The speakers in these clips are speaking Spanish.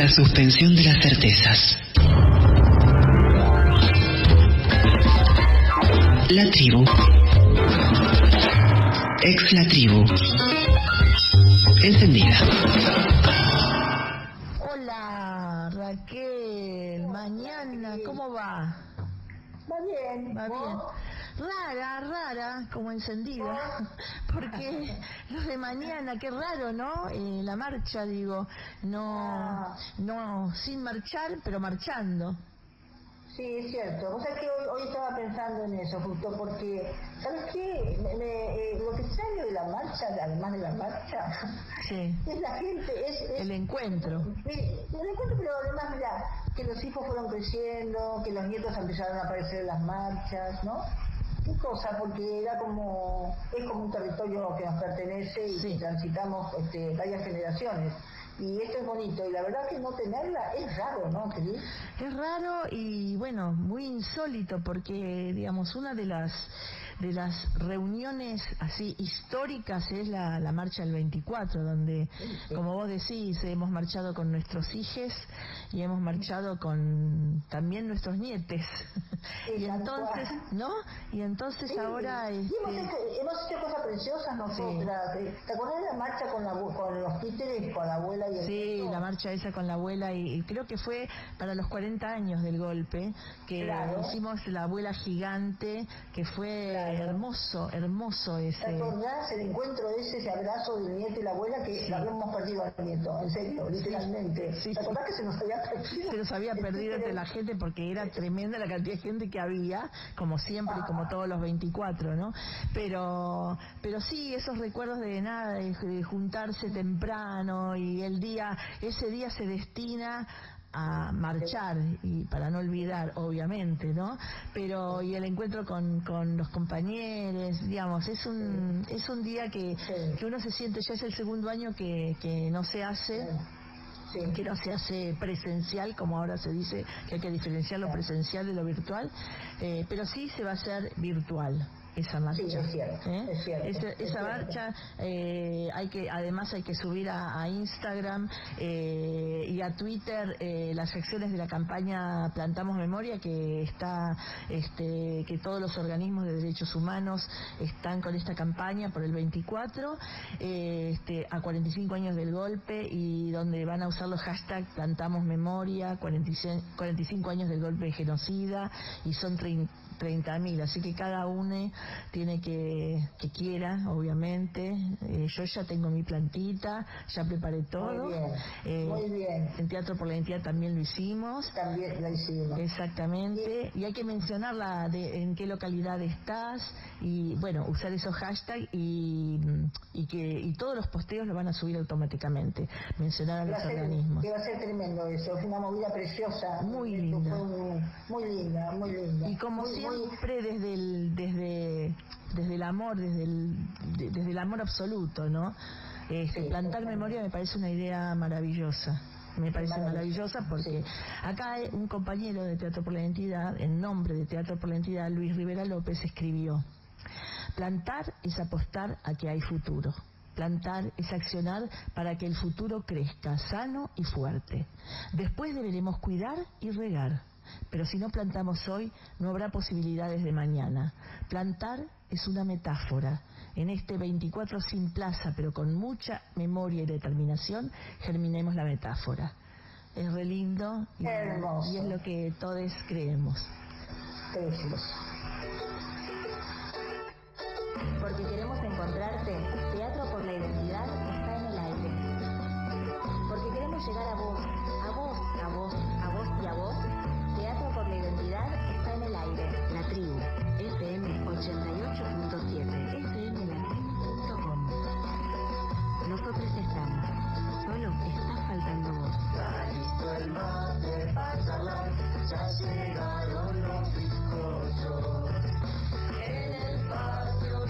La suspensión de las certezas. La tribu. Ex la tribu. Encendida. Hola, Raquel. Mañana, ¿cómo va? Va bien. Va bien. Rara, rara, como encendida, porque los de mañana, qué raro, ¿no? Eh, la marcha, digo, no, no, sin marchar, pero marchando. Sí, es cierto. O sea que hoy, hoy estaba pensando en eso, justo porque, ¿sabes qué? Me- me- eh, lo que extraño de la marcha, además de la marcha, Sí, es la gente, es... es- el encuentro. El encuentro, pero además, mira, que los hijos fueron creciendo, que los nietos empezaron a aparecer en las marchas, ¿no? Qué cosa, porque era como, es como un territorio que nos pertenece y Sí. transitamos este, varias generaciones. Y esto es bonito, y la verdad que no tenerla es raro, ¿no, Cris? Es raro y bueno, muy insólito porque digamos una de las de las reuniones así históricas es la, la marcha del 24 donde sí. como vos decís hemos marchado con nuestros hijos y hemos marchado con también nuestros nietes Sí, y entonces no y entonces Sí, ahora y hemos, este, hecho, hemos hecho cosas preciosas nosotras. ¿Te- ¿Te acuerdas de la marcha con, la, con los títeres, con la abuela y el Sí, la marcha esa con la abuela y, y creo que fue para los 40 años del golpe que Claro. hicimos la abuela gigante que fue Claro. Hermoso, hermoso ¿Te ese. acordás el encuentro ese, ese abrazo del nieto y la abuela que Sí. habíamos perdido al nieto? En serio, literalmente. Sí, ¿Te acordás que se nos había perdido? Se nos había El perdido entre la gente porque era tremenda la cantidad de gente que había, como siempre y como todos los 24, ¿no? Pero, pero sí, esos recuerdos de nada, de, de juntarse temprano y el día, ese día se destina a marchar y para no olvidar obviamente no pero y el encuentro con, con los compañeros digamos es un es un día que, Sí. que uno se siente ya es el segundo año que, que no se hace Sí. que no se hace presencial, como ahora se dice, que hay que diferenciar lo presencial de lo virtual, eh, pero sí se va a hacer virtual esa marcha. Sí, es cierto, ¿eh? es cierto, Esa, es esa cierto. marcha, eh, hay que, además hay que subir a, a Instagram eh, y a Twitter las secciones de la campaña Plantamos Memoria, que está, este, que todos los organismos de derechos humanos están con esta campaña por el 24, eh, este, a 45 años del golpe y donde van a usar los hashtags Plantamos Memoria, 45, 45 años del golpe de genocida y son 30 30.000, así que cada uno tiene que, que quiera, obviamente. Eh, yo ya tengo mi plantita, ya preparé todo. Muy bien, Eh, muy bien. En Teatro por la Identidad también lo hicimos. También la hicimos. Exactamente, y hay que mencionar la de, en qué localidad estás y bueno, usar esos hashtags y, y que y todos los posteos lo van a subir automáticamente, mencionar a los ser, organismos. que va a ser tremendo eso, es una movida preciosa. Muy linda. Fue un- muy linda, muy linda. Y como Muy- muy- siempre desde el desde desde el amor, desde el de- desde el amor absoluto, ¿no? Este, Sí, plantar memoria me parece una idea maravillosa. Me parece Maravillosa, porque acá un compañero de Teatro por la Identidad, en nombre de Teatro por la Identidad, Luis Rivera López, escribió, plantar es apostar a que hay futuro. Plantar es accionar para que el futuro crezca sano y fuerte. Después deberemos cuidar y regar. Pero si no plantamos hoy, no habrá posibilidades de mañana. Plantar es una metáfora. En este 24 sin plaza, pero con mucha memoria y determinación, germinemos la metáfora. Es re lindo y, es lo que todos creemos. Precioso. Porque queremos encontrarte, Teatro por la Identidad está en el aire. Porque queremos llegar a vos, Encantado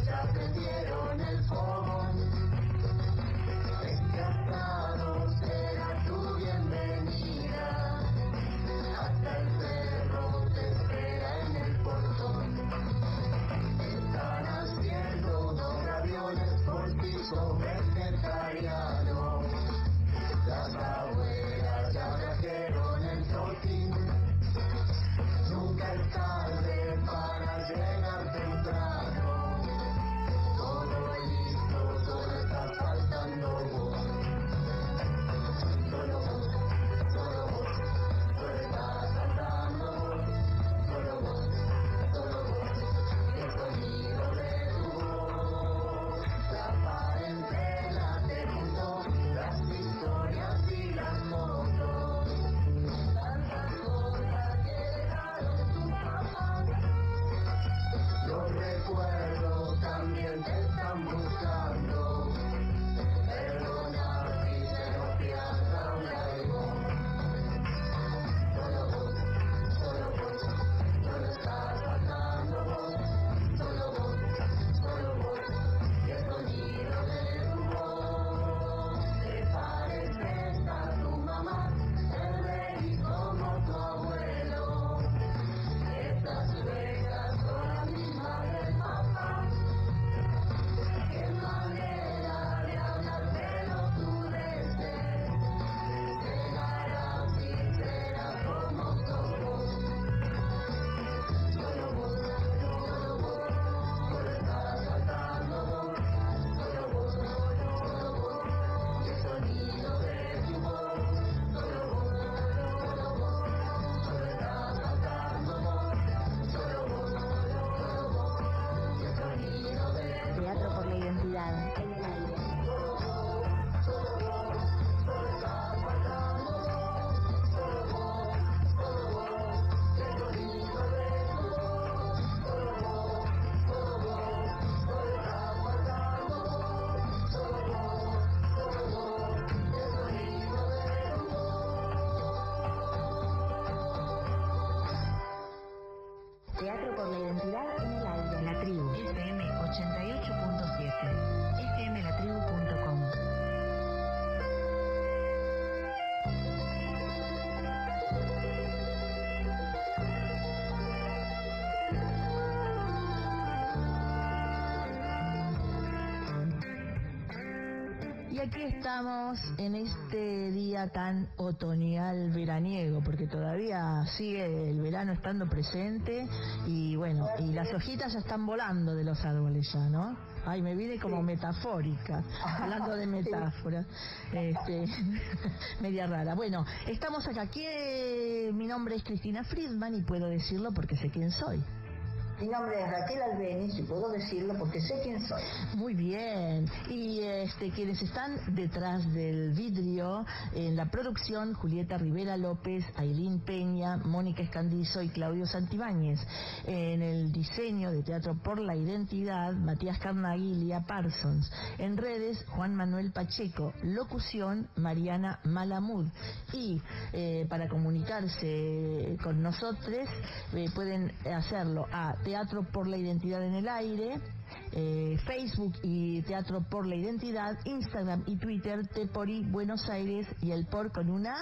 será tu bienvenido. La Identidad Y aquí estamos en este día tan otoñal veraniego, porque todavía sigue el verano estando presente y bueno, y las hojitas ya están volando de los árboles ya, ¿no? Ay, me vine como metafórica, hablando de metáfora, este, media rara. Bueno, estamos acá. Aquí, mi nombre es Cristina Friedman y puedo decirlo porque sé quién soy. Mi nombre es Raquel Albeniz y puedo decirlo porque sé quién soy. Muy bien. Y este, quienes están detrás del vidrio en la producción, Julieta Rivera López, Ailín Peña, Mónica Escandizo y Claudio Santibáñez. En el diseño de Teatro por la Identidad, Matías Carnagilia Parsons. En redes, Juan Manuel Pacheco. Locución, Mariana Malamud. Y eh, para comunicarse con nosotros, eh, pueden hacerlo a Teatro por la Identidad en el Aire, eh, Facebook y Teatro por la Identidad, Instagram y Twitter, Tepori Buenos Aires y el por con una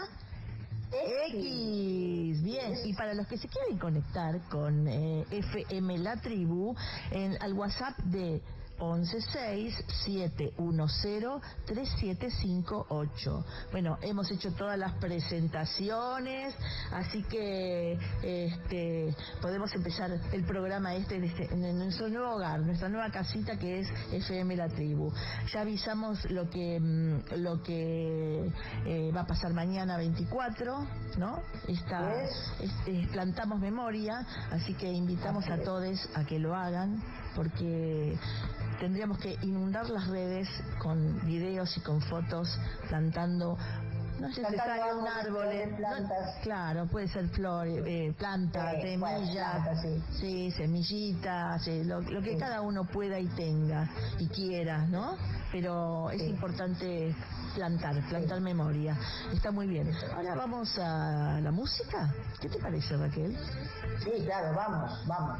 X. Bien, y para los que se quieren conectar con eh, FM La Tribu, en, al WhatsApp de 116-710-3758. Bueno, hemos hecho todas las presentaciones, así que este, podemos empezar el programa este, este en nuestro nuevo hogar, nuestra nueva casita que es FM La Tribu. Ya avisamos lo que, mm, lo que eh, va a pasar mañana 24, ¿no? Esta, este, plantamos memoria, así que invitamos a todos a que lo hagan porque tendríamos que inundar las redes con videos y con fotos plantando no es necesario un árbol, no, claro, puede ser flor, eh, planta, Sí, semilla, bueno, planta, sí. sí, semillita, sí, lo, lo que cada uno pueda y tenga y quiera, ¿no? Pero es importante plantar, plantar memoria. Está muy bien. Ahora vamos a la música. ¿Qué te parece, Raquel? Sí, claro, vamos, vamos.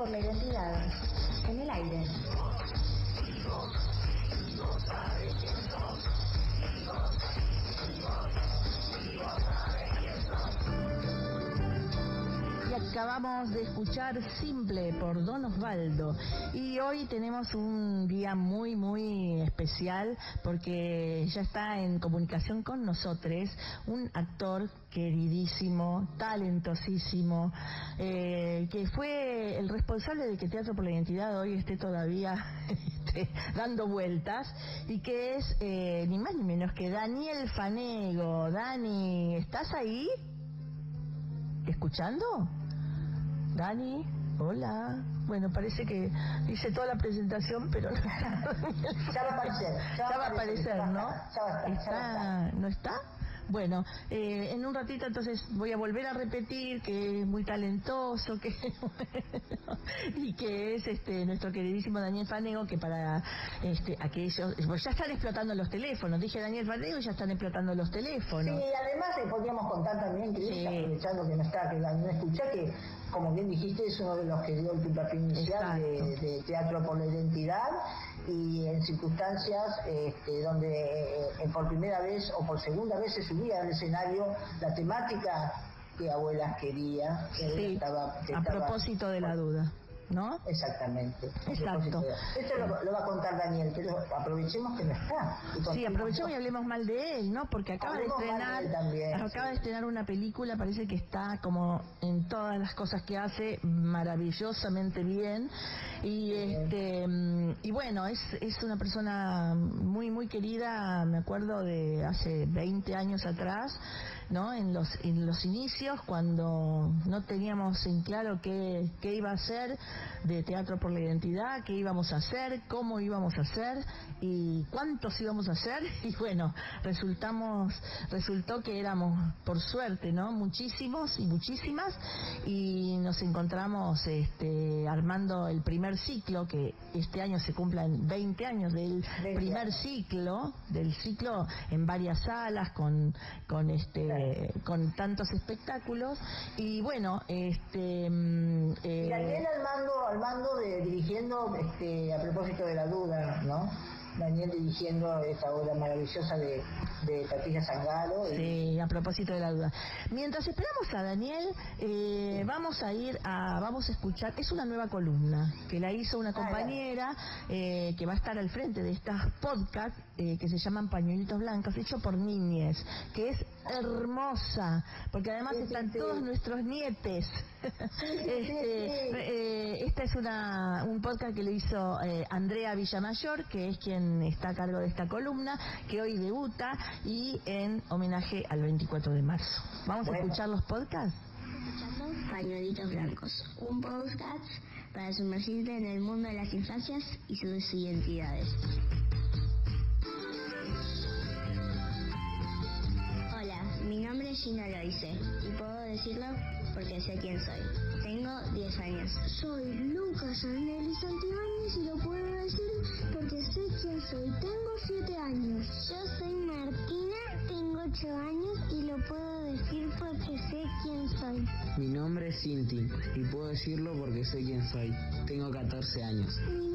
Por la identidad. Acabamos de escuchar Simple por Don Osvaldo. Y hoy tenemos un día muy, muy especial porque ya está en comunicación con nosotros un actor queridísimo, talentosísimo, eh, que fue el responsable de que Teatro por la Identidad hoy esté todavía este, dando vueltas y que es eh, ni más ni menos que Daniel Fanego. Dani, ¿estás ahí? ¿Escuchando? Dani, hola. Bueno, parece que hice toda la presentación, pero no está. Ya va a aparecer. Ya va a aparecer, ¿no? Ya va a estar, ya va a ¿Está? ¿No está? Bueno, eh, en un ratito entonces voy a volver a repetir que es muy talentoso, que y que es este nuestro queridísimo Daniel Fanego, que para este aquellos, pues ya están explotando los teléfonos, dije Daniel Fanego y ya están explotando los teléfonos. Sí, además le podríamos contar también, que Sí. aprovechando que no está, que no escucha, que como bien dijiste, es uno de los que dio el puntapié inicial de Teatro por la Identidad y en circunstancias este, donde eh, por primera vez o por segunda vez se subía al escenario la temática que abuelas quería. que Sí, estaba- que a estaba- propósito de la duda, ¿no? Exactamente. Exacto. Esto lo, lo va a contar Daniel, pero aprovechemos que no está. Y Sí, aprovechemos y hablemos mal de él, ¿no? Porque acaba de Hablemos mal de estrenar, también, acaba sí. de estrenar una película, parece que está como en todas las cosas que hace maravillosamente bien y este mm, y bueno, es es una persona muy muy querida, me acuerdo de hace 20 años atrás. ¿No? En los, en los inicios, cuando no teníamos en claro qué, qué iba a hacer de Teatro por la Identidad, qué íbamos a hacer, cómo íbamos a hacer y cuántos íbamos a hacer. Y bueno, resultamos, resultó que éramos, por suerte, ¿no? Muchísimos y muchísimas. Y nos encontramos este, armando el primer ciclo, que este año se cumplan 20 años del 20 primer ciclo, del ciclo en varias salas, con, con este con tantos espectáculos y bueno este mm, eh, Y Daniel al mando, al mando de dirigiendo, este, a propósito de la duda, ¿no? Daniel dirigiendo esta obra maravillosa de, de Patricia Zangaro. y- Sí, a propósito de la duda. Mientras esperamos a Daniel, eh, vamos a ir a, vamos a escuchar, es una nueva columna que la hizo una compañera eh, que va a estar al frente de estas podcasts eh, que se llaman Pañuelitos Blancos, hecho por niñes, que es hermosa, porque además Sí, están sí. todos nuestros nietes. Este, eh, esta es una, un podcast que le hizo eh, Andrea Villamayor, que es quien está a cargo de esta columna, que hoy debuta y en homenaje al 24 de marzo. Vamos a escuchar los podcasts. escuchando Pañuelitos Blancos, un podcast para sumergirte en el mundo de las infancias y sus identidades. Mi nombre es Gina Loise y puedo decirlo porque sé quién soy. Tengo 10 años. Soy Lucas Aneli Santibáñez y lo puedo decir porque sé quién soy. Tengo siete años. Yo soy Martina, tengo ocho años y lo puedo decir porque sé quién soy. Mi nombre es Cinti y puedo decirlo porque sé quién soy. Tengo 14 años. Mi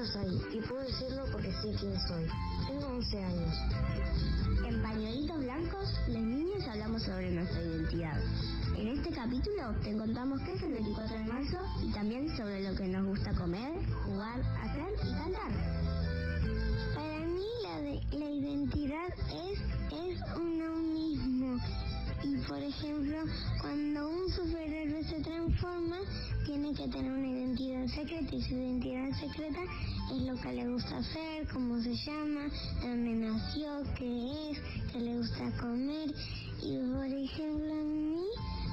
Osai y puedo decirlo porque sé quién soy. Tengo 11 años. En Pañuelitos Blancos, las niñas hablamos sobre nuestra identidad. En este capítulo te contamos qué es el 24 de marzo y también sobre lo que nos gusta comer, jugar, hacer y cantar. Para mí la, de- la identidad es, es uno mismo. Y por ejemplo, cuando un superhéroe se transforma, tiene que tener una identidad secreta y su identidad secreta es lo que le gusta hacer, cómo se llama, dónde nació, qué es, qué le gusta comer. Y por ejemplo, a mí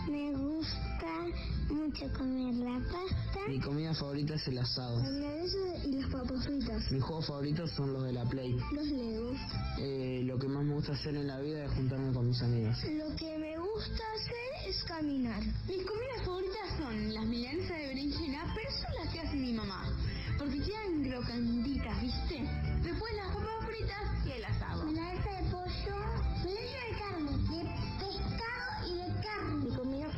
me gusta mucho comer la pasta, Mi comida favorita es el asado. y las papas fritas, Mis juegos favoritos son los de la Play. los legos. Eh, lo que más me gusta hacer en la vida es juntarme con mis amigos. Lo que me gusta hacer es caminar. Mis comidas favoritas son las milanesas de berenjena, pero son las que hace mi mamá. Porque quedan crocanditas, ¿viste? Después las papas fritas y el asado. Milanesa de pollo,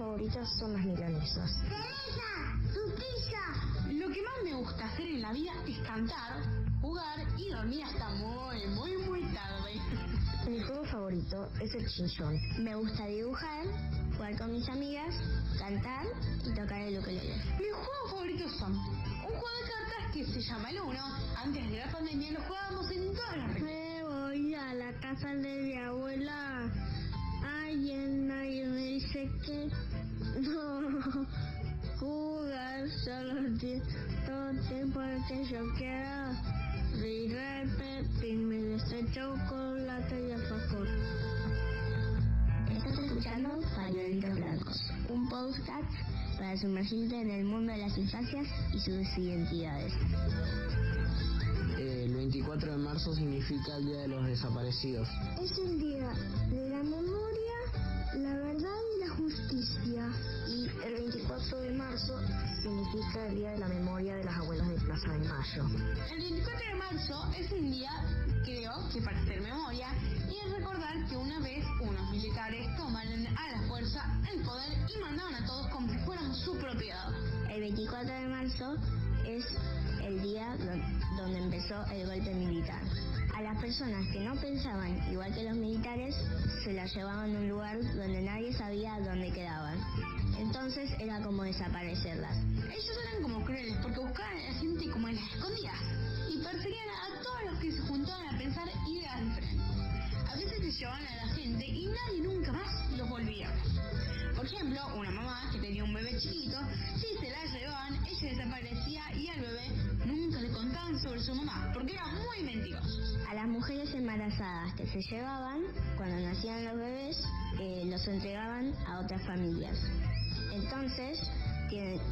Mi comida favorita son las milanesas. ¡Teresa! ¡Frutilla! Lo que más me gusta hacer en la vida es cantar, jugar y dormir hasta muy, muy, muy tarde. Mi juego favorito es el chinchón. Me gusta dibujar, jugar con mis amigas, cantar y tocar el ukelele. Mis juegos favoritos son un juego de cartas que se llama el Uno. Antes de la pandemia lo jugábamos en todas las. Me voy a la casa de mi abuela. Alguien, nadie me dice que no. Jugar solo todo el tiempo que yo quiera. Repetirme de ese chocolate y alfajor. Estás escuchando Pañuelitos Blancos, un podcast para sumergirte en el mundo de las infancias y sus identidades. Eh, el 24 de marzo significa el Día de los Desaparecidos. Es el día de y la justicia. Y el 24 de marzo significa el Día de la Memoria de las Abuelas de Plaza de Mayo. El 24 de marzo es un día, creo, que para hacer memoria y es recordar que una vez unos militares tomaron a la fuerza el poder y mandaban a todos como si fueran su propiedad. El 24 de marzo es el día do- donde empezó el golpe militar. A las personas que no pensaban igual que los militares se las llevaban a un lugar donde nadie sabía dónde quedaban. Entonces era como desaparecerlas. Ellos eran como crueles porque buscaban a la gente como en las escondidas y perseguían a todos los que se juntaban a pensar ideas diferentes. A veces se llevaban a la gente y nadie nunca más los volvía. Por ejemplo, una mamá que tenía un bebé chiquito, si se la llevaban, ella desaparecía y al bebé contaban sobre su mamá porque eran muy mentirosos. A las mujeres embarazadas que se llevaban, cuando nacían los bebés, eh, los entregaban a otras familias. Entonces,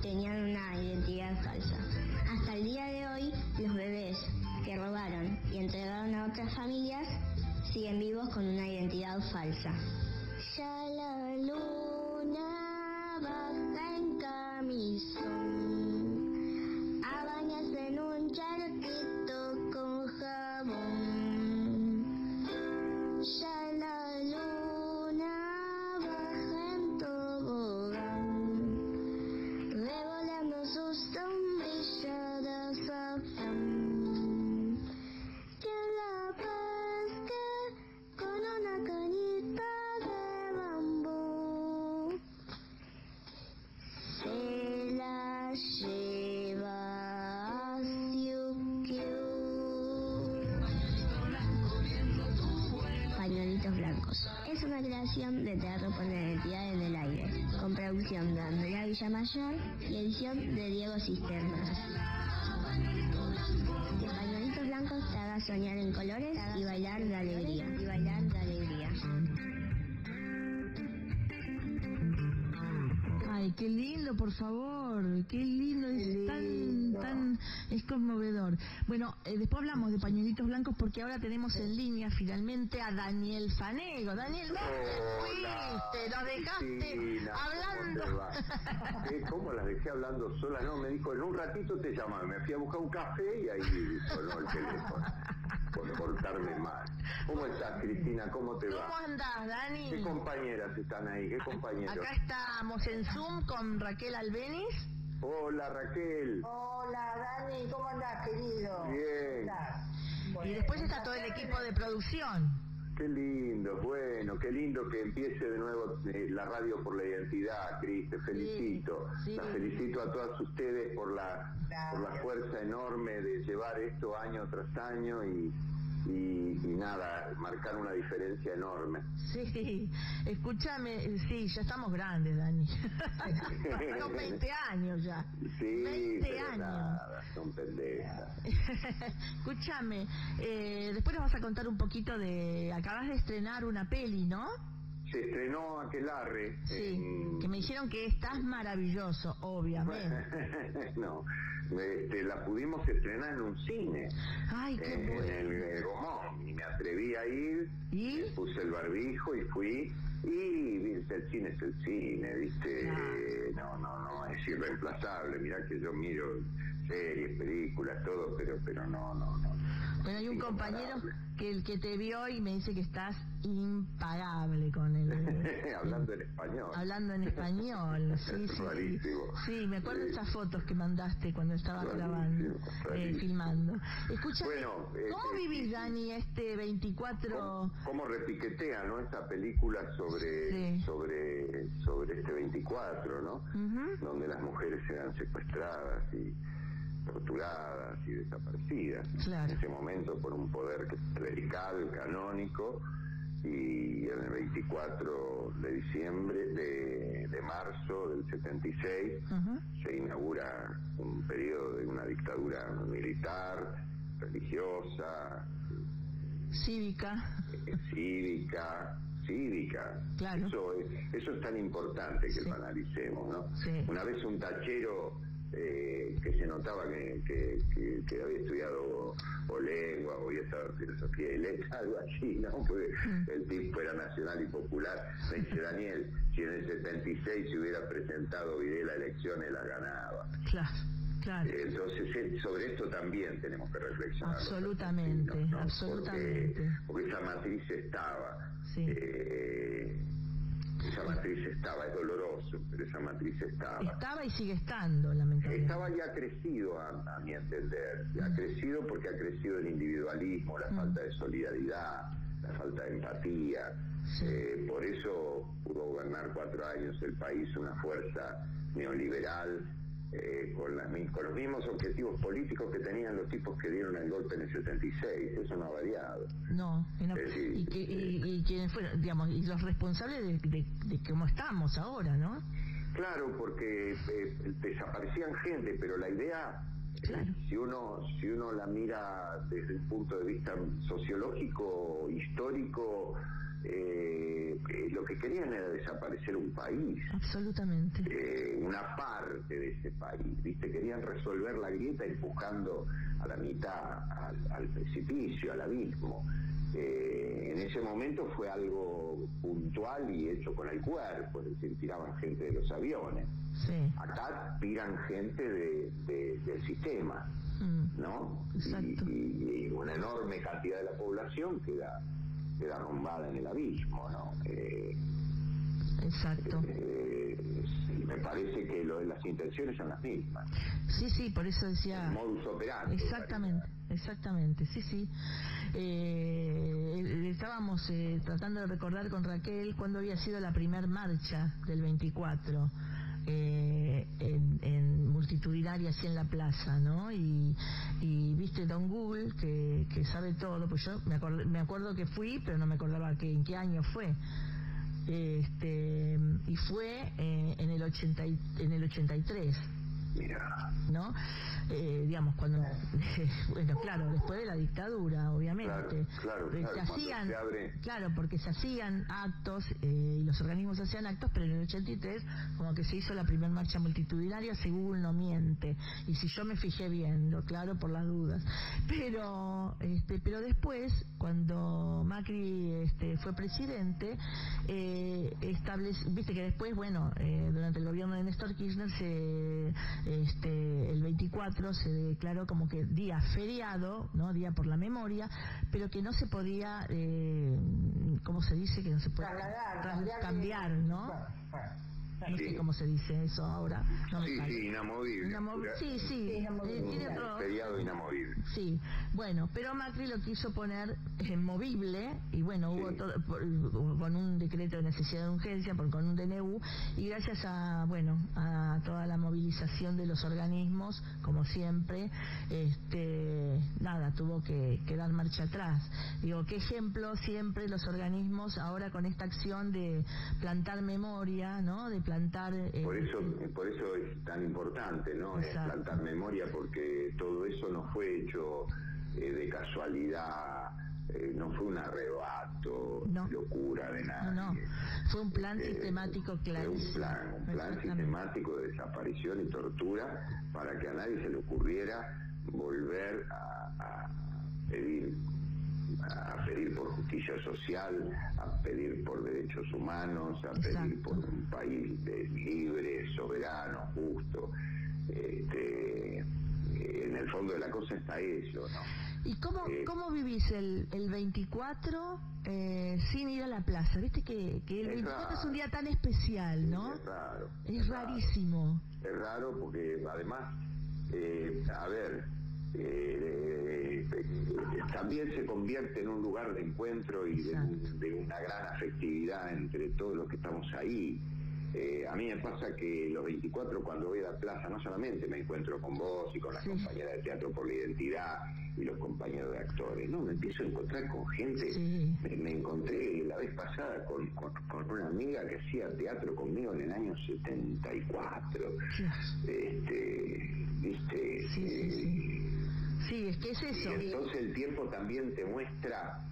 tenían una identidad falsa. Hasta el día de hoy, los bebés que robaron y entregaron a otras familias siguen vivos con una identidad falsa. Ya la luna baja en camisón un charquito con jabón. Por la Identidad en el Aire, con producción de Andrea Villamayor y edición de Diego Cisternas. Que Pañuelitos Blancos te haga soñar en colores y bailar de alegría. Y bailar de alegría. Ay, qué lindo, por favor, qué lindo, es tan, tan, es conmovedor. Bueno, eh, después hablamos de pañuelitos blancos porque ahora tenemos en línea finalmente a Daniel Fanego. Daniel, ¿dónde fuiste? Nos dejaste Cristina, hablando. ¿cómo te va? ¿Qué? ¿Cómo las dejé hablando solas? No, me dijo, en un ratito te llamaba. Me fui a buscar un café y ahí sonó el teléfono. Por cortarme más. ¿Cómo estás, Cristina? ¿Cómo te ¿Cómo va? andás, Dani? ¿Qué compañeras están ahí? ¿Qué compañeros? Acá estamos en Zoom con Raquel Albeniz. Hola, Raquel. Hola, Dani, ¿cómo andás, querido? Bien. ¿Cómo estás? Y después está todo el equipo de producción. Qué lindo, bueno, qué lindo que empiece de nuevo eh, la radio por la identidad, Cris, te felicito. sí. La felicito a todas ustedes por la, por la fuerza enorme de llevar esto año tras año y, y, y nada, marcar una diferencia enorme. Sí, escúchame, sí, ya estamos grandes, Dani. Son 20 años ya. Sí, 20 pero años. nada, son pendejas. Escúchame, eh, después nos vas a contar un poquito de... Acabas de estrenar una peli, ¿no? Se estrenó Aquelarre. Sí, en- que me dijeron que estás maravilloso, obviamente. no, este, la pudimos estrenar en un cine. Ay, qué en, en bueno. el, eh, Gomón y me atreví a ir ¿Y? me puse el barbijo y fui y viste, el cine es el cine viste no no no es irreemplazable mirá que yo miro series, películas, todo, pero pero no, no, no. Pero hay un compañero que el que te vio y me dice que estás impagable con él. hablando en español. Hablando en español, sí, sí. Rarísimo. Sí, me acuerdo de esas fotos que mandaste cuando estabas grabando, eh, filmando. Escucha, Bueno, eh, ¿cómo eh, vivís, Dani, este 24? ¿Cómo, cómo repiquetea, no? Esta película sobre Sí. sobre sobre este 24, ¿no? Ujú. Donde las mujeres eran secuestradas y torturadas y desaparecidas. Claro. En ese momento por un poder clerical, canónico, y en el 24 de diciembre, de, de marzo del 76, Ujú. se inaugura un periodo de una dictadura militar, religiosa, Cívica. eh, cívica, cívica. Claro. Eso es, eso es tan importante que Sí. lo analicemos, ¿no? Sí. Una vez un tachero eh, que se notaba que, que, que- que había estudiado o lengua o había estado en filosofía y letras, algo así, ¿no? Porque Mm. el tipo era nacional y popular. Me dice Daniel, si en el 76 se hubiera presentado Videla elecciones, la ganaba. Claro, claro. Entonces, eh, sobre esto también tenemos que reflexionar. Absolutamente, absolutamente. Porque, porque esa matriz estaba. Sí. eh, esa matriz estaba, es doloroso, pero esa matriz estaba. Estaba y sigue estando, lamentablemente. Estaba ya crecido, a, a mi entender. Ha crecido porque ha crecido el individualismo, la Mm. falta de solidaridad, la falta de empatía. Sí. Eh, por eso pudo gobernar cuatro años el país una fuerza neoliberal eh, con, mi- con los mismos objetivos políticos que tenían los tipos que dieron el golpe en el 76. Eso no ha variado. No, decir, y, que, y, y quienes fueron, digamos, y los responsables de, de, de cómo estamos ahora, ¿no? Claro, porque eh, desaparecían gente, pero la idea, eh, Claro. si uno si uno la mira desde el punto de vista sociológico, histórico, eh, eh, lo que querían era desaparecer un país, Absolutamente. eh, una parte de ese país, ¿viste? Querían resolver la grieta empujando a la mitad al, al precipicio, al abismo. Eh, en ese momento fue algo puntual y hecho con el cuerpo, es decir, tiraban gente de los aviones. Sí. Acá tiran gente de- de- del sistema, Mm, ¿no? Exacto. Y, y una enorme cantidad de la población queda, queda arrumbada en el abismo, ¿no? Eh, Exacto. eh, me parece que lo de las intenciones son las mismas. Sí, sí, por eso decía... El modus operandi. Exactamente, exactamente, sí, sí. Eh, eh, estábamos eh, tratando de recordar con Raquel cuándo había sido la primer marcha del 24. Eh, en, en multitudinaria así en la plaza, ¿no? Y, y viste Don Google que, sabe todo, pues yo me, acuerdo me acuerdo que fui, pero no me acordaba que, en qué año fue. Este, y fue eh, en el 80 y- en el 83. Mira, ¿no? Eh, digamos, cuando, bueno, claro, después de la dictadura, obviamente. Claro, claro, claro, se hacían, se abre- claro, porque se hacían actos eh, y los organismos hacían actos, pero en el 83 como que se hizo la primera marcha multitudinaria, si Google no miente, y si yo me fijé bien, lo claro por las dudas. Pero, este, pero después, cuando Macri este, fue presidente, eh, establece, viste que después, bueno, eh, durante el gobierno de Néstor Kirchner se este, el 24 se declaró como que día feriado, ¿no? Día por la memoria, pero que no se podía, eh, ¿cómo se dice? Que no se Trasladar, tras- cambiar cambiar, ¿no? Sé Sí. cómo se dice eso ahora. No me sí, sí, inamovible. Inamovible. Sí, sí, Sí, eh, inamovible. tiene otro... feriado inamovible. Sí, bueno, pero Macri lo quiso poner eh, movible y bueno, hubo Sí. todo, por- con un decreto de necesidad de urgencia, por, con un DNU y gracias a, bueno, a toda la movilización de los organismos, como siempre, este, nada, tuvo que, que dar marcha atrás. Digo, qué ejemplo siempre los organismos ahora con esta acción de plantar memoria, ¿no? De plantar... eh, Por eso, por eso es tan importante, ¿no? Es plantar memoria porque todo eso no fue hecho eh, de casualidad, eh, no fue un arrebato, No. locura de No, nadie. no, fue un plan Eh, sistemático clarísimo. un plan, un plan sistemático de desaparición y tortura para que a nadie se le ocurriera volver a, a pedir a pedir por justicia social, a pedir por derechos humanos, a pedir por un país de- libre, soberano, justo. Este, en el fondo de la cosa está eso, ¿no? ¿Y cómo, Eh, cómo vivís el, el 24 eh, sin ir a la plaza? Viste que, que el Es 24 es raro. un día tan especial, ¿no? Es raro. Es rarísimo. Es raro porque además, eh, a ver, eh, eh, también se convierte en un lugar de encuentro y de, de una gran afectividad entre todos los que estamos ahí. Eh, a mí me pasa que los 24 cuando voy a la plaza no solamente me encuentro con vos y con las compañeras de teatro por la identidad y los compañeros de actores, no, me empiezo a encontrar con gente. Me, me encontré la vez pasada con, con- con una amiga que hacía teatro conmigo en el año 74. Este, viste, Eh, Sí, es que es eso. y entonces el tiempo también te muestra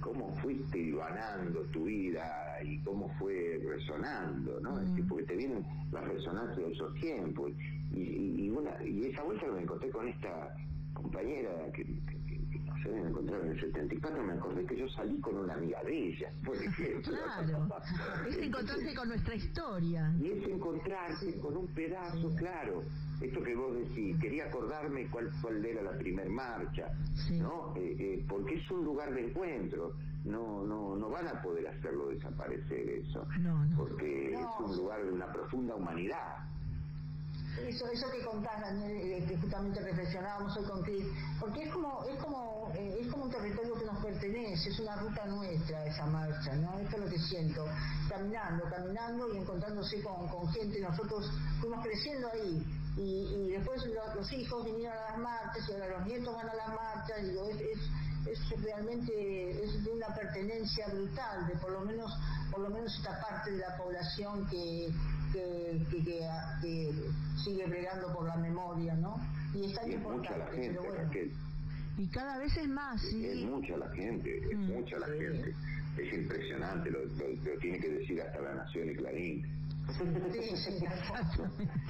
cómo fuiste hilvanando tu vida y cómo fue resonando, ¿no? Es decir, porque te vienen las resonancias de esos tiempos. Y, y, y una, y esa vuelta que me encontré con esta compañera que, no sé, me encontraron en el 74, me acordé que yo salí con una amiga de ella, por ejemplo. Claro. Es encontrarse con nuestra historia. Y es encontrarse con un pedazo, claro. Esto que vos decís, quería acordarme cuál, cuál era la primer marcha, ¿no? Eh, eh, porque es un lugar de encuentro. No, no, no van a poder hacerlo desaparecer eso. Porque es un lugar de una profunda humanidad. Eso, eso que contás, Daniel, eh, que justamente reflexionábamos hoy con Cris, porque es como, es como, eh, es como un territorio que nos pertenece, es una ruta nuestra esa marcha, ¿no? Esto es lo que siento, caminando, caminando y encontrándose con, con gente, nosotros fuimos creciendo ahí, y, y después lo- los hijos vinieron a las marchas y ahora los nietos van a las marchas, digo, es, es, es realmente es de una pertenencia brutal, de por lo menos, por lo menos esta parte de la población que, que, que, que- que sigue bregando por la memoria, ¿no? Y es tan Y es mucha importante, la gente, pero bueno. Raquel. Y cada vez es más, sí. Es mucha la gente, es mucha la gente. Es impresionante, lo, lo- lo tiene que decir hasta la Nación y Clarín.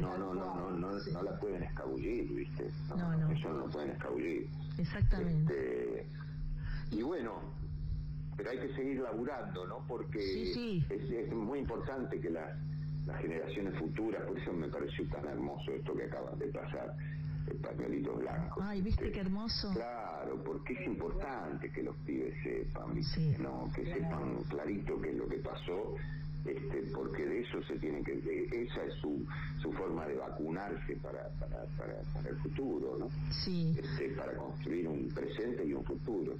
No, no, no, no, no, no la pueden escabullir, ¿viste? No, Eso no lo pueden escabullir. Exactamente. Este, y bueno, pero hay que seguir laburando, ¿no? Porque Es, es muy importante que las, las generaciones futuras, por eso me pareció tan hermoso esto que acaban de pasar, el pañuelito blanco. Ay, ¿viste qué hermoso? Claro, porque es importante que los pibes sepan, ¿viste? ¿no? que sepan clarito qué es lo que pasó, este, porque de eso se tiene que, de- esa es su, su forma de vacunarse para, para, para, para el futuro, ¿no? Sí. Este, para construir un presente y un futuro.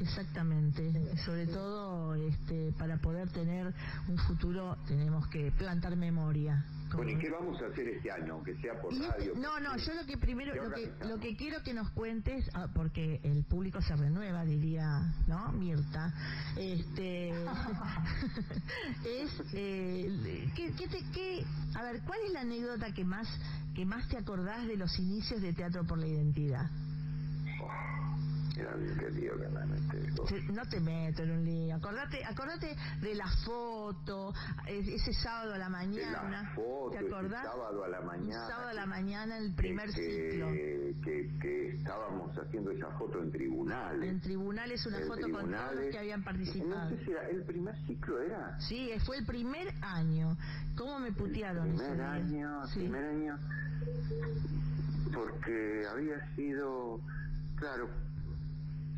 Exactamente. Sobre todo, este, para poder tener un futuro tenemos que plantar memoria. Bueno, ¿y qué vamos a hacer este año, aunque sea por este- radio? no, no, yo lo que primero, ¿Qué lo que, lo que quiero que nos cuentes, ah, porque el público se renueva, diría, ¿no? Mirta, este, es, eh, ¿qué, qué te, qué, a ver, ¿cuál es la anécdota que más, que más te acordás de los inicios de Teatro por la Identidad? Querido. Sí, No te meto en un lío. Acordate, acordate de la foto, e- ese sábado a la mañana. La foto, ¿Te ese acordás? sábado a la Un mañana. sábado a la mañana, el primer que, ciclo. Que, que estábamos haciendo esa foto en tribunales. En tribunales, una En foto con todos los tribunales. que habían participado. No sé si era el primer ciclo era. Sí, fue el primer año. ¿Cómo me putearon ese primer día? año, Sí. primer año, porque había sido, claro,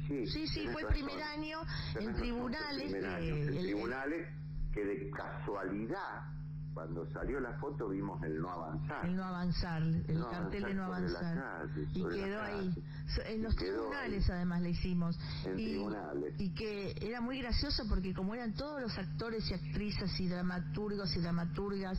sí. Sí, fue el primer año en tribunales. el primer año, en tribunales que de casualidad, cuando salió la foto vimos el no avanzar. el no avanzar, el No cartel de no avanzar calle, y quedó ahí. En los tribunales además le hicimos. En y, tribunales. y que era muy gracioso porque como eran todos los actores y actrices y dramaturgos y dramaturgas,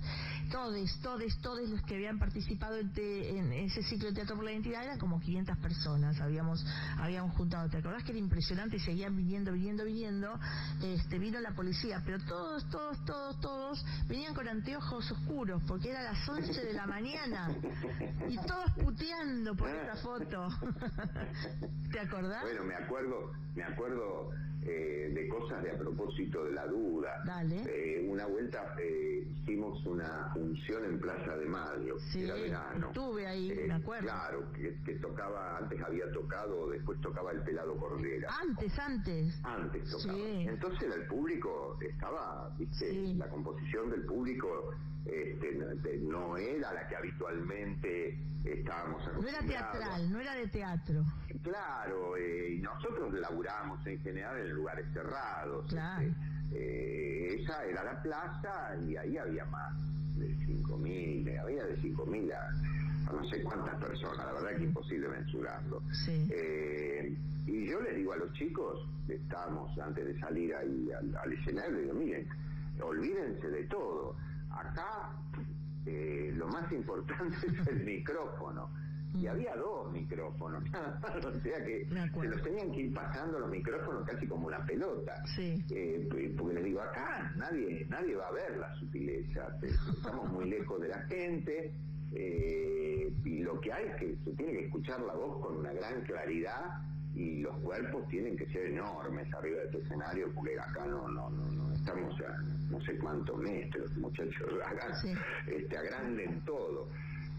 todos, todos, todos los que habían participado en, te- en ese ciclo de Teatro por la Identidad, eran como 500 personas, habíamos habíamos juntado. ¿Te acordás que era impresionante? Y seguían viniendo, viniendo, viniendo. Este, vino la policía, pero todos, todos, todos, todos venían con anteojos oscuros porque era las 11 de la mañana y todos puteando por esa foto. ¿Te acordás? Bueno, me acuerdo, me acuerdo eh, de cosas de a propósito de la duda. Dale. Eh, una vuelta eh, hicimos una función en Plaza de Mayo, Sí, era verano. estuve ahí, Eh, me acuerdo. Claro, que, que tocaba, antes había tocado, después tocaba el pelado Cordera. Antes, antes. Antes tocaba. Sí. Entonces el público estaba, viste, Sí. la composición del público este, no- era la que habitualmente estábamos No era teatral, no era de teatro. Claro, eh, y nosotros laburamos en general en lugares cerrados. Claro. este, eh, esa era la plaza y ahí había más de 5.000, había de 5.000 a, a no sé cuántas personas, la verdad que imposible mensurarlo. Sí. Eh, y yo les digo a los chicos, estábamos antes de salir ahí al, al escenario, digo, miren, olvídense de todo. Acá eh, lo más importante es el micrófono. Y había dos micrófonos, nada más, o sea que se los tenían que ir pasando los micrófonos casi como una pelota. Sí. Eh, porque les digo, acá nadie nadie va a ver la sutileza, eh, estamos muy lejos de la gente, eh, y lo que hay es que se tiene que escuchar la voz con una gran claridad y los cuerpos tienen que ser enormes arriba de este escenario, porque acá no, no, no, no estamos a no sé cuántos metros, muchachos, hagan, Sí. este, agranden todo.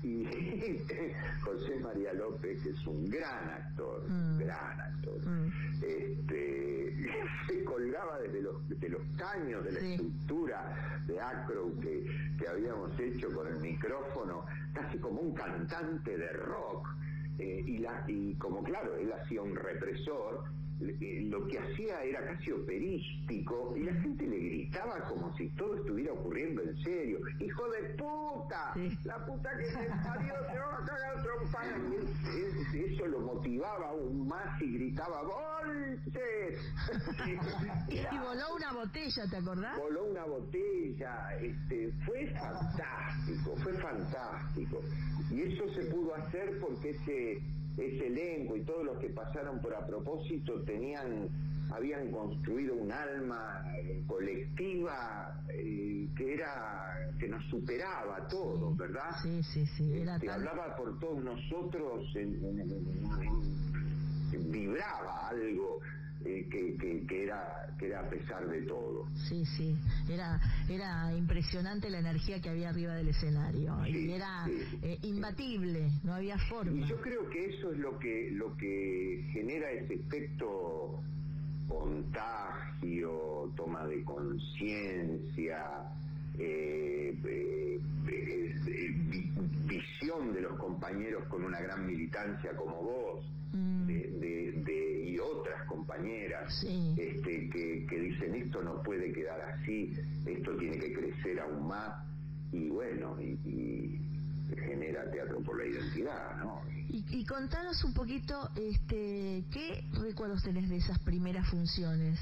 Y José María López, que es un gran actor, Mm. gran actor, Mm. este, se colgaba desde los, de los caños de la Sí. estructura de acro que, que habíamos hecho con el micrófono, casi como un cantante de rock. Eh, y, la, y como claro, él hacía un represor, lo que hacía era casi operístico y la gente le gritaba como si todo estuviera ocurriendo en serio. ¡Hijo de puta! Sí. ¡La puta que se parió! ¡Te va a cagar trompada! Y él- él- Eso lo motivaba aún más y gritaba ¡Volches! Y voló una botella, ¿te acordás? voló una botella, este, fue fantástico, fue fantástico. Y eso se pudo hacer porque ese, ese elenco y todos los que pasaron por a propósito tenían, habían construido un alma eh, colectiva eh, que era, que nos superaba a todos, ¿verdad? Sí, sí, sí. Era Este, tan... hablaba por todos nosotros, en- en- en- en- vibraba algo eh, que, que- que era, que era a pesar de todo. Sí, sí, era, era impresionante la energía que había arriba del escenario y era sí, eh, imbatible, no había forma. Y yo creo que eso es lo que, lo que genera ese efecto contagio, toma de conciencia, eh, eh, eh, vi- visión de los compañeros con una gran militancia como vos. Mm, de, de- de- y otras compañeras Sí. este, que, que dicen esto no puede quedar así, esto tiene que crecer aún más y bueno, y, y genera teatro por la identidad, ¿no? Y, y contanos un poquito, este, ¿qué recuerdos tenés de esas primeras funciones?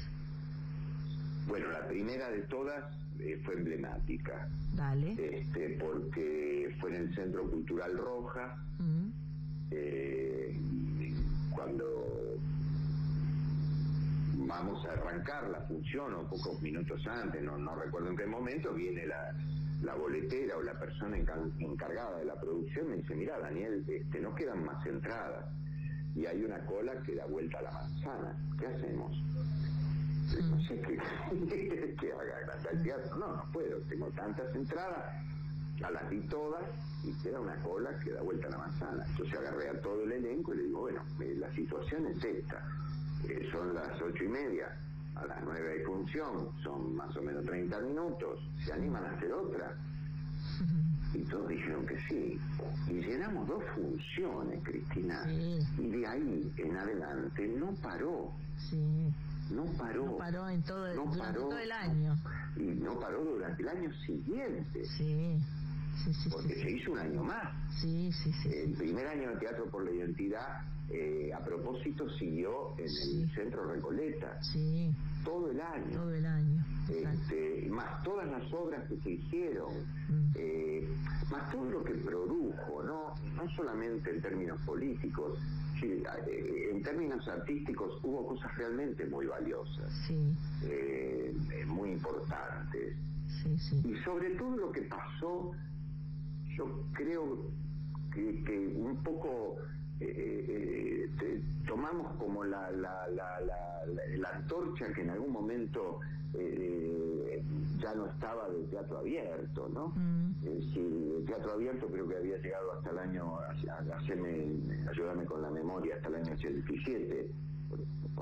Bueno, la primera de todas eh, fue emblemática, Dale. este, porque fue en el Centro Cultural Roja, eh, cuando vamos a arrancar la función o pocos minutos antes, no, no recuerdo en qué momento, viene la, la boletera o la persona encar- encargada de la producción y me dice, mira Daniel, este, no quedan más entradas y hay una cola que da vuelta a la manzana, ¿qué hacemos? Sé qué, que haga gracia al teatro, no, no puedo, tengo tantas entradas, a las di todas y queda una cola que da vuelta a la manzana. Entonces agarré a todo el elenco y le digo, bueno, eh, la situación es esta, Eh, son las ocho y media, a las nueve hay función, son más o menos 30 minutos, ¿se animan a hacer otra? Y todos dijeron que sí. Y llenamos dos funciones, Cristina. Sí. Y de ahí en adelante no paró, sí. No paró. No paró en todo, No durante paró. todo el año. Y no paró durante el año siguiente, Sí, sí, sí, porque sí. se hizo un año más. Sí, sí, sí. El primer año de Teatro por la Identidad, eh, a propósito, siguió en el Centro Recoleta, Sí, todo el año. todo el año. Este, más todas las obras que se hicieron, Mm. eh, más todo lo que produjo, ¿no? no solamente en términos políticos, sí, eh, en términos artísticos hubo cosas realmente muy valiosas, Sí, eh, eh, muy importantes. sí, sí. Y sobre todo lo que pasó, yo creo que, que un poco eh, eh, tomamos como la, la, la, la, antorcha que en algún momento eh, ya no estaba del teatro abierto, ¿no? Mm. el teatro abierto creo que había llegado hasta el año, hacerme, ayúdame con la memoria, hasta el año 87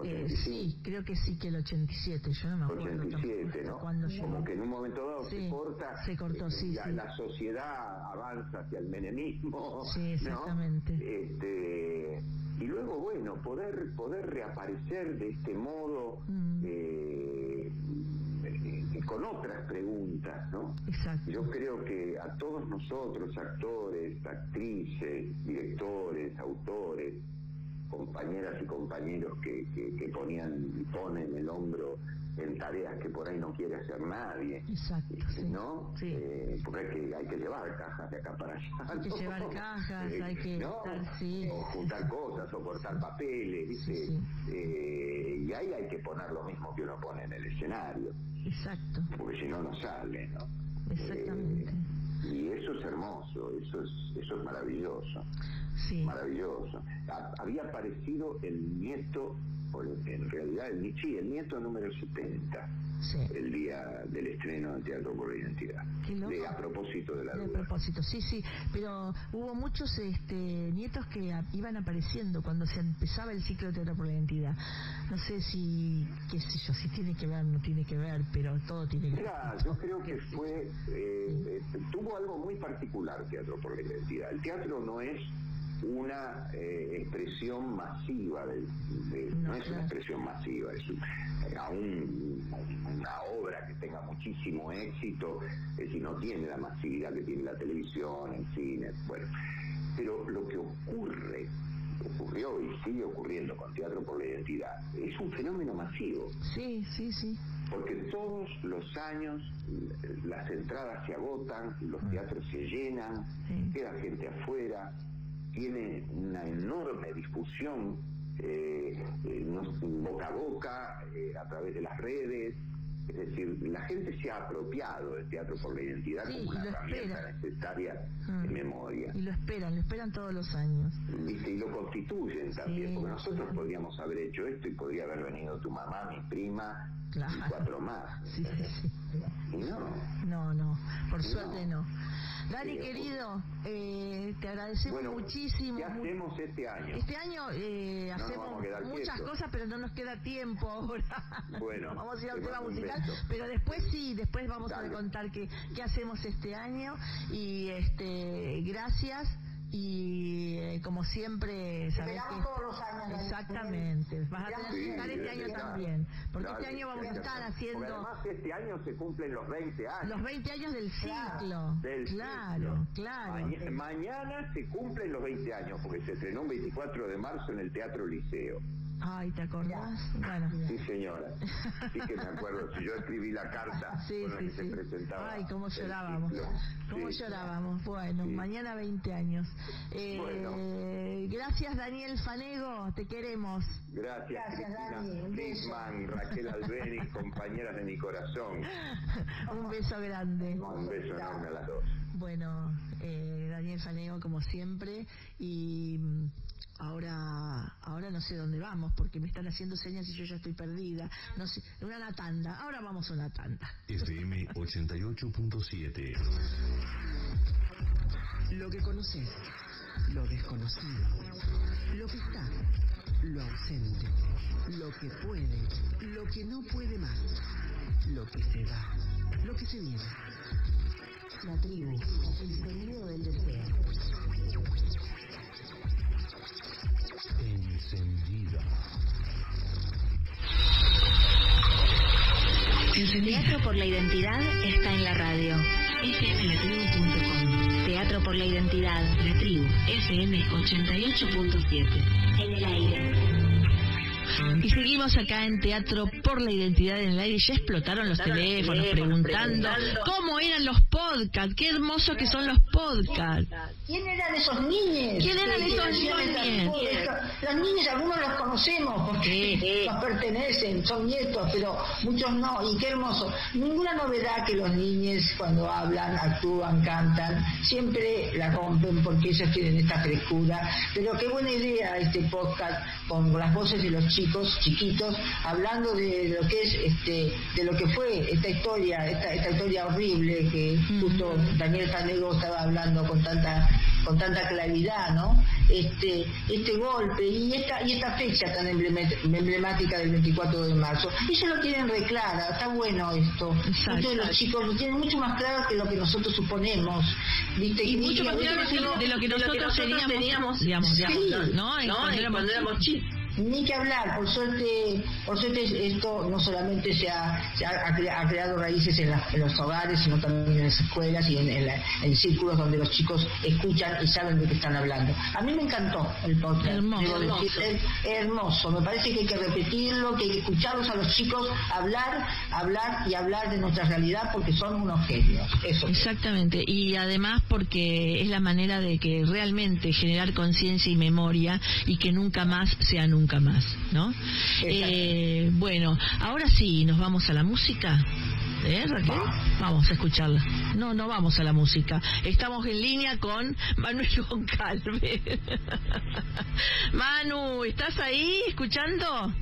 eh, sí, creo que sí que el 87, yo no me acuerdo. 87, ¿no? Como que en un momento dado se corta. Se cortó, sí, la, sí. la, sociedad avanza hacia el menemismo. Sí, exactamente. Este, y luego, bueno, poder, poder reaparecer de este modo. Mm. Eh, con otras preguntas, ¿no? Exacto. Yo creo que a todos nosotros, actores, actrices, directores, autores, compañeras y compañeros que, que, ponían, ponen el hombro en tareas que por ahí no quiere hacer nadie. Exacto. ¿No? Sí. Eh, porque hay que, hay que llevar cajas de acá para allá. Hay que llevar cajas, eh, hay que sí, o juntar cosas, o cortar papeles, ¿viste? Eh, y ahí hay que poner lo mismo que uno pone en el escenario. Exacto. Porque si no, no sale, ¿no? Exactamente. Y eso es hermoso, eso es, eso es maravilloso. Maravilloso. había aparecido el nieto, en realidad el, sí, el nieto número 70 el día del estreno del Teatro por la Identidad. De, a propósito de la de propósito, sí, sí, pero hubo muchos este, nietos que iban apareciendo cuando se empezaba el ciclo de Teatro por la Identidad. No sé si, qué sé yo, si tiene que ver, no tiene que ver, pero todo tiene que ver. yo creo que fue, eh, eh, tuvo algo muy particular Teatro por la Identidad. El teatro no es una eh, expresión masiva, de, no, es una expresión masiva, es una obra que tenga muchísimo éxito, es decir, no tiene la masividad que tiene la televisión, el cine, bueno, pero lo que ocurre ocurrió y sigue ocurriendo con Teatro por la Identidad, es un fenómeno masivo. Sí, sí, sí. Porque todos los años las entradas se agotan, los mm. teatros se llenan, queda gente afuera, tiene una enorme difusión eh, eh boca a boca, eh, a través de las redes. Es decir, la gente se ha apropiado del teatro por la identidad como una herramienta necesaria de mm. memoria. Y lo esperan, lo esperan todos los años. Y lo constituyen también, porque nosotros podríamos haber hecho esto y podría haber venido tu mamá, mi prima y cuatro más. Sí, sí, Y no. No, no, por suerte no. Dani, querido, eh, te agradecemos muchísimo. ¿Qué hacemos este año? Este año eh, hacemos muchas cosas, pero no nos queda tiempo ahora. Bueno, vamos a ir al tema musical, pero después sí, después vamos a contar qué, qué hacemos este año. Y este, gracias y eh, como siempre sabes que todos los años exactamente. Vas a tener que estar este año también porque este año vamos a estar haciendo porque además este año se cumplen los 20 años. Los 20 años del ciclo. Claro claro. Mañana se cumplen los 20 años porque se estrenó un 24 de marzo en el Teatro Liceo Ay, ¿te acordás? Bueno. Sí, señora. Sí que me acuerdo. Si yo escribí la carta sí, con la sí, que se presentaba. Ay, cómo llorábamos. Cómo llorábamos. Bueno, mañana 20 años. Eh, Gracias, Daniel Fanego. Te queremos. Gracias, Cristina Friedman, Raquel Albeni, compañeras de mi corazón. Un beso grande. Un beso enorme a las dos. Bueno, eh, Daniel Fanego, como siempre. Y mm, ahora ahora no sé dónde vamos porque me están haciendo señas y yo ya estoy perdida. No sé, una tanda. Ahora vamos a una tanda. FM 88.7. Lo que conoces, lo desconocido, lo que está, lo ausente, lo que puede, lo que no puede más, lo que se va, lo que se viene. La tribu, el sonido del deseo. El Teatro por la Identidad está en la radio. fmlatribu.com Teatro por la Identidad, la tribu, FM 88.7. En el aire. Y seguimos acá en Teatro por la Identidad en el Aire. Ya explotaron los teléfonos preguntando cómo eran los podcasts. Qué hermosos que son los podcasts. ¿Quién eran esos niños? ¿Quién eran esos niños? Los niños, algunos los conocemos porque nos pertenecen, son nietos, pero muchos no. Y qué hermoso. Ninguna novedad que los niños cuando hablan, actúan, cantan, siempre la rompen porque ellos tienen esta frescura. Pero qué buena idea este podcast con las voces de los chicos, chiquitos, hablando de lo que es, este, de lo que fue esta historia, esta, esta historia horrible que justo Daniel Canego estaba hablando con tanta con tanta claridad, ¿no? Este, este golpe y esta, y esta fecha tan emblemática del 24 de marzo. Ellos lo tienen re clara, está bueno esto. Muchos de los chicos lo tienen mucho más claro que lo que nosotros suponemos. ¿viste? Y, mucho más claro de lo que nosotros teníamos, digamos, digamos, ¿no? ¿no? Cuando éramos chicos ni que hablar, por suerte, por suerte esto no solamente se ha, ha, creado raíces en, los hogares, sino también en las escuelas y en, círculos donde los chicos escuchan y saben de qué están hablando. A mí me encantó el podcast. Hermoso. es hermoso. Me parece que hay que repetirlo, que hay que escucharlos a los chicos hablar, hablar y hablar de nuestra realidad porque son unos genios. Eso. Exactamente. Y además porque es la manera de que realmente generar conciencia y memoria y que nunca más sea nunca nunca más, ¿no? Eh, bueno, ahora sí, nos vamos a la música. ¿Eh, Raquel? Vamos a escucharla. No, no vamos a la música. Estamos en línea con Manuel Goncalves. Manu, ¿estás ahí escuchando?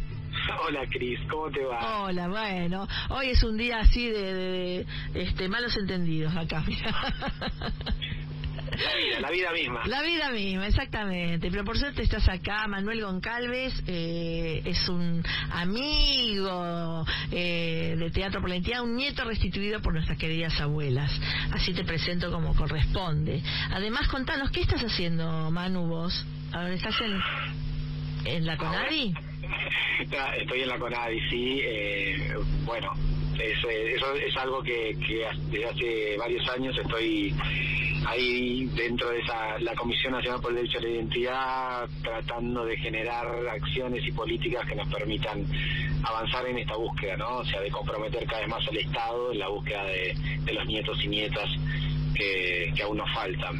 Hola Cris, ¿cómo te va? Hola, bueno, hoy es un día así de, de este, malos entendidos acá. La vida, la vida misma. La vida misma, exactamente. Pero por suerte estás acá, Manuel Goncalves, eh, es un amigo eh, de Teatro por un nieto restituido por nuestras queridas abuelas. Así te presento como corresponde. Además, contanos, ¿qué estás haciendo, Manu, vos? ¿Ahora estás en, en la CONADI? Estoy en la CONADI, sí. Eh, bueno, eso, eso es algo que, que desde hace varios años estoy ahí dentro de esa la Comisión Nacional por el Derecho a la Identidad tratando de generar acciones y políticas que nos permitan avanzar en esta búsqueda, ¿no? O sea, de comprometer cada vez más al Estado en la búsqueda de, los nietos y nietas que, aún nos faltan.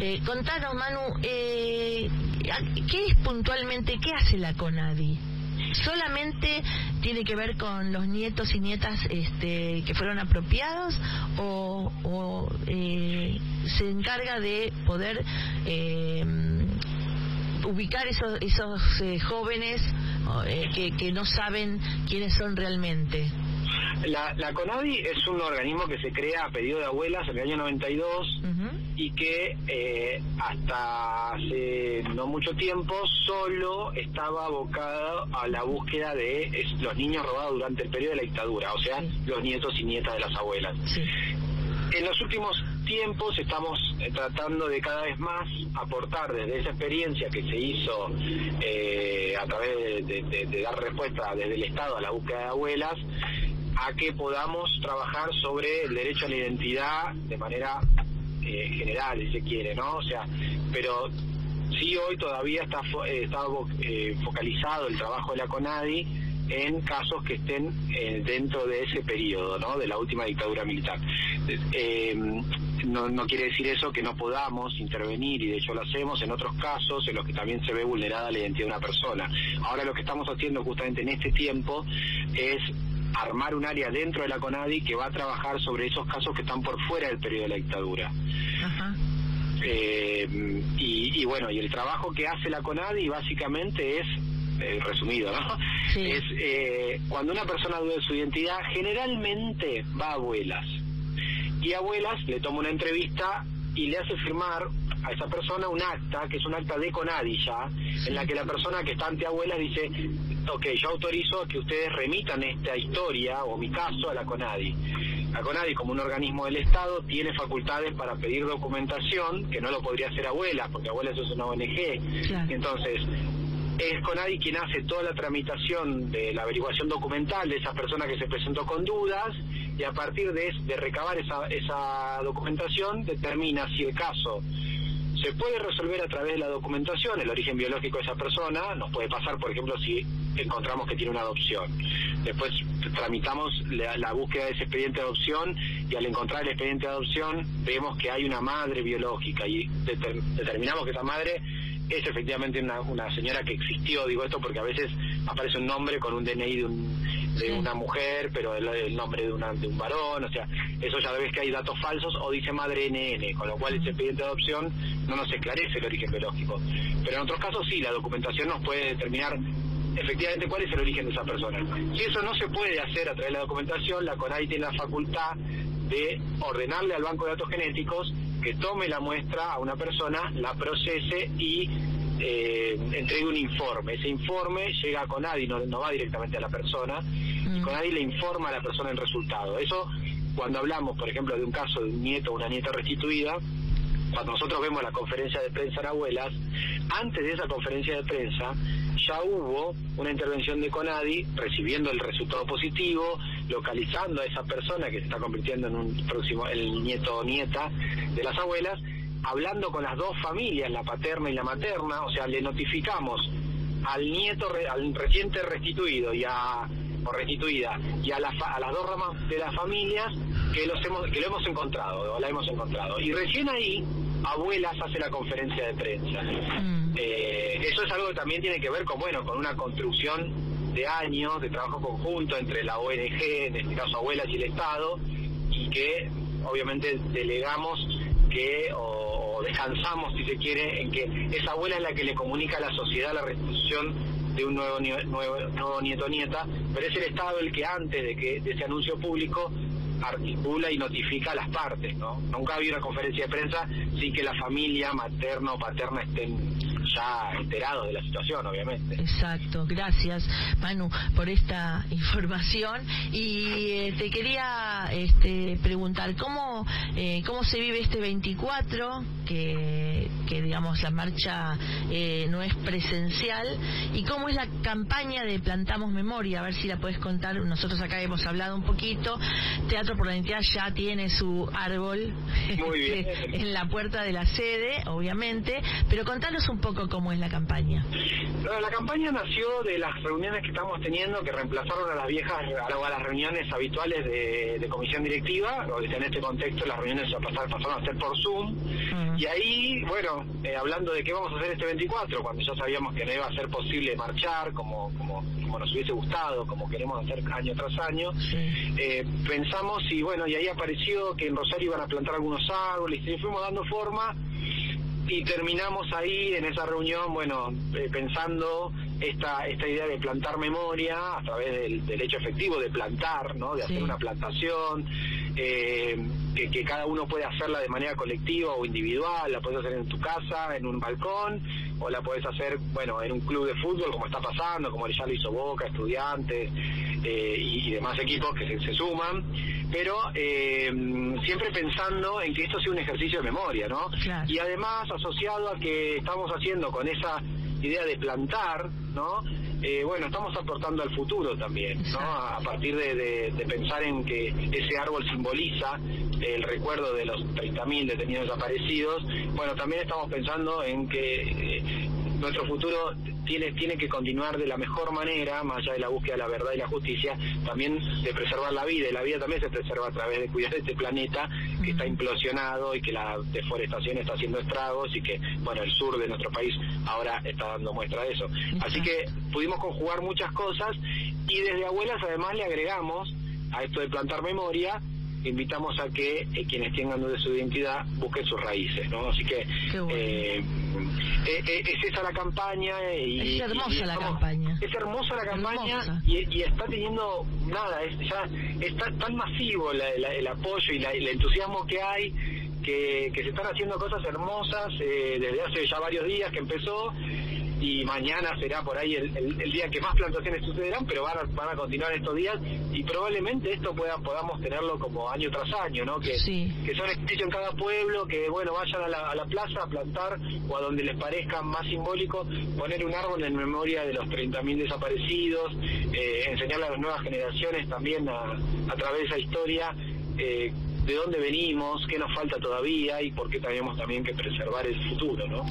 Eh, contanos, Manu, eh, ¿qué es puntualmente, qué hace la CONADI? Solamente tiene que ver con los nietos y nietas este, que fueron apropiados o, eh, se encarga de poder eh, ubicar esos, esos eh, jóvenes que, que no saben quiénes son realmente. La, la CONADI es un organismo que se crea a pedido de abuelas en el año 92 y que eh, hasta hace no mucho tiempo solo estaba abocado a la búsqueda de los niños robados durante el periodo de la dictadura, o sea, los nietos y nietas de las abuelas. En los últimos tiempos estamos eh, tratando de cada vez más aportar desde esa experiencia que se hizo eh, a través de, dar respuesta desde el Estado a la búsqueda de abuelas, a que podamos trabajar sobre el derecho a la identidad de manera eh, general, si se quiere, ¿no? O sea, pero sí hoy todavía está, eh, está eh, focalizado el trabajo de la CONADI en casos que estén dentro de ese periodo, ¿no? De la última dictadura militar. no quiere decir eso que no podamos intervenir, y de hecho lo hacemos en otros casos en los que también se ve vulnerada la identidad de una persona. Ahora lo que estamos haciendo justamente en este tiempo es armar un área dentro de la CONADI que va a trabajar sobre esos casos que están por fuera del periodo de la dictadura. Eh, y, bueno, y el trabajo que hace la CONADI básicamente es, eh, resumido, ¿no? Es eh, cuando una persona duda de su identidad, generalmente va a abuelas. Y abuelas le toma una entrevista y le hace firmar a esa persona un acta, que es un acta de CONADI ya, en la que la persona que está ante abuelas dice, ok, yo autorizo que ustedes remitan esta historia o mi caso a la CONADI. La CONADI, como un organismo del Estado, tiene facultades para pedir documentación, que no lo podría hacer abuelas, porque abuelas es una ONG. Entonces, es CONADI quien hace toda la tramitación de la averiguación documental de esa persona que se presentó con dudas y a partir de, recabar esa, documentación determina si el caso se puede resolver a través de la documentación el origen biológico de esa persona. Nos puede pasar, por ejemplo, si encontramos que tiene una adopción. Después tramitamos la, la búsqueda de ese expediente de adopción y al encontrar el expediente de adopción vemos que hay una madre biológica y deter- determinamos que esa madre es efectivamente una, una señora que existió, digo esto porque a veces aparece un nombre con un DNI de, un- de una mujer, pero el, el nombre de, una, de un varón, o sea, eso ya ves que hay datos falsos o dice madre NN, con lo cual ese expediente de adopción no nos esclarece el origen biológico. Pero en otros casos sí, la documentación nos puede determinar efectivamente cuál es el origen de esa persona. Si eso no se puede hacer a través de la documentación, la CONADI tiene la facultad de ordenarle al banco de datos genéticos que tome la muestra a una persona, la procese y eh, entregue un informe. Ese informe llega a CONADI, no, no va directamente a la persona, y CONADI le informa a la persona el resultado. Eso, cuando hablamos, por ejemplo, de un caso de un nieto o una nieta restituida, cuando nosotros vemos la conferencia de prensa en Abuelas, antes de esa conferencia de prensa ya hubo una intervención de CONADI recibiendo el resultado positivo, localizando a esa persona que se está convirtiendo en un próximo, el nieto o nieta de las abuelas, hablando con las dos familias, la paterna y la materna, o sea, le notificamos al nieto, al reciente restituido y a, o restituida y a, la fa- a las dos ramas de las familias que, los hemos, que lo hemos encontrado o la hemos encontrado. Y recién ahí, abuelas hace la conferencia de prensa. Eh, eso es algo que también tiene que ver con, bueno, con una construcción de años de trabajo conjunto entre la ONG, en este caso abuelas y el Estado, y que obviamente delegamos que o, o descansamos si se quiere en que esa abuela es la que le comunica a la sociedad la restitución de un nuevo, nuevo, nuevo nieto nieta, pero es el Estado el que antes de que de ese anuncio público articula y notifica a las partes, ¿no? Nunca había una conferencia de prensa sin que la familia materna o paterna estén ya enterados de la situación, obviamente. Exacto, gracias Manu por esta información y eh, te quería este, preguntar cómo eh, cómo se vive este 24 que, que digamos la marcha eh, no es presencial y cómo es la campaña de Plantamos Memoria, a ver si la puedes contar, nosotros acá hemos hablado un poquito, Teatro por la Identidad ya tiene su árbol Muy bien. en la puerta de la sede, obviamente, pero contanos un poco cómo es la campaña. Bueno, la campaña nació de las reuniones que estamos teniendo, que reemplazaron a las viejas, a las reuniones habituales de, de comisión directiva, en este contexto las reuniones pasaron a ser por Zoom, y ahí, bueno, eh, hablando de qué vamos a hacer este 24, cuando ya sabíamos que no iba a ser posible marchar como, como, como nos hubiese gustado, como queremos hacer año tras año, eh, pensamos y bueno, y ahí apareció que en Rosario iban a plantar algunos árboles, y fuimos dando forma, y terminamos ahí en esa reunión, bueno, eh, pensando esta esta idea de plantar memoria a través del, del hecho efectivo de plantar, ¿no? De hacer una plantación, eh, que, que cada uno puede hacerla de manera colectiva o individual, la puedes hacer en tu casa, en un balcón, o la puedes hacer, bueno, en un club de fútbol, como está pasando, como ya lo hizo Boca, Estudiantes eh, y, y demás equipos que se, se suman, pero eh, siempre pensando en que esto sea un ejercicio de memoria, ¿no? Y además asociado a que estamos haciendo con esa idea de plantar, ¿no? Eh, bueno, estamos aportando al futuro también, ¿no? A, partir de, de- de pensar en que ese árbol simboliza el recuerdo de los 30.000 detenidos desaparecidos, bueno, también estamos pensando en que eh, nuestro futuro tiene, tiene que continuar de la mejor manera, más allá de la búsqueda de la verdad y la justicia, también de preservar la vida, y la vida también se preserva a través de cuidar este planeta que está implosionado y que la deforestación está haciendo estragos y que, bueno, el sur de nuestro país ahora está dando muestra de eso. Así que pudimos conjugar muchas cosas y desde Abuelas además le agregamos a esto de plantar memoria invitamos a que eh, quienes tengan duda de su identidad busquen sus raíces, ¿no? Así que eh, eh, eh, es esa la campaña y Es hermosa y la campaña. Es hermosa la campaña Hermosa. y, y está teniendo nada, es ya está tan masivo la- la- el apoyo y la- el entusiasmo que hay que, que se están haciendo cosas hermosas eh, desde hace ya varios días que empezó y mañana será por ahí el, el- el día que más plantaciones sucederán, pero van a, van a continuar estos días y probablemente esto pueda, podamos tenerlo como año tras año, ¿no? Que, que son ejercicios en cada pueblo, que bueno, vayan a la, a la plaza a plantar o a donde les parezca más simbólico, poner un árbol en memoria de los 30.000 desaparecidos, eh, enseñarle a las nuevas generaciones también a, a través de esa historia. eh, de dónde venimos, qué nos falta todavía y por qué tenemos también que preservar el futuro, ¿no?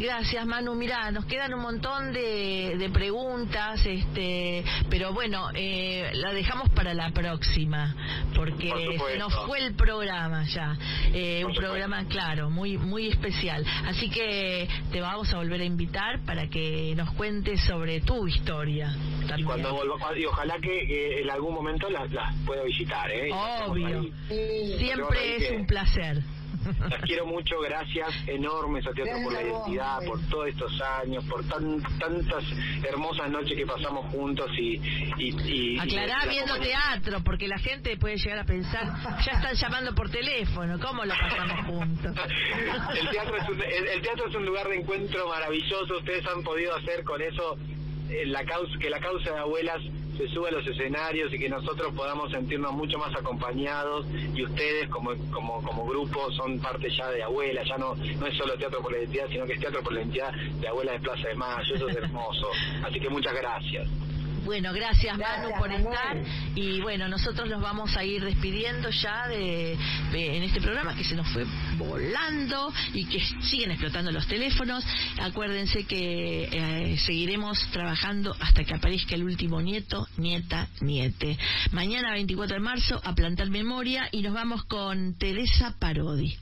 Gracias, Manu. Mira, nos quedan un montón de, de preguntas, este, pero bueno, eh, la dejamos para la próxima, porque se nos fue el programa ya, eh, un programa claro, muy muy especial. Así que te vamos a volver a invitar para que nos cuentes sobre tu historia. Y cuando vuelva, y ojalá que, en algún momento las, las pueda visitar, ¿eh? Obvio. Siempre es un placer. Las quiero mucho, gracias enormes a Teatro por la Identidad, por todos estos años, por tan, tantas hermosas noches que pasamos juntos y... y, Aclará viendo teatro, porque la gente puede llegar a pensar, ya están llamando por teléfono, ¿cómo lo pasamos juntos? el, teatro es un, el teatro es un lugar de encuentro maravilloso, ustedes han podido hacer con eso eh, la causa, que la causa de abuelas se suba a los escenarios y que nosotros podamos sentirnos mucho más acompañados y ustedes como, como, como grupo son parte ya de Abuela, ya no, no es solo Teatro por la Identidad, sino que es Teatro por la Identidad de Abuela de Plaza de Mayo, eso es hermoso. Así que muchas gracias. Bueno, gracias, Manu por estar y bueno, nosotros nos vamos a ir despidiendo ya de, en este programa que se nos fue volando y que siguen explotando los teléfonos. Acuérdense que eh, seguiremos trabajando hasta que aparezca el último nieto, nieta, niete. Mañana 24 de marzo a plantar memoria y nos vamos con Teresa Parodi.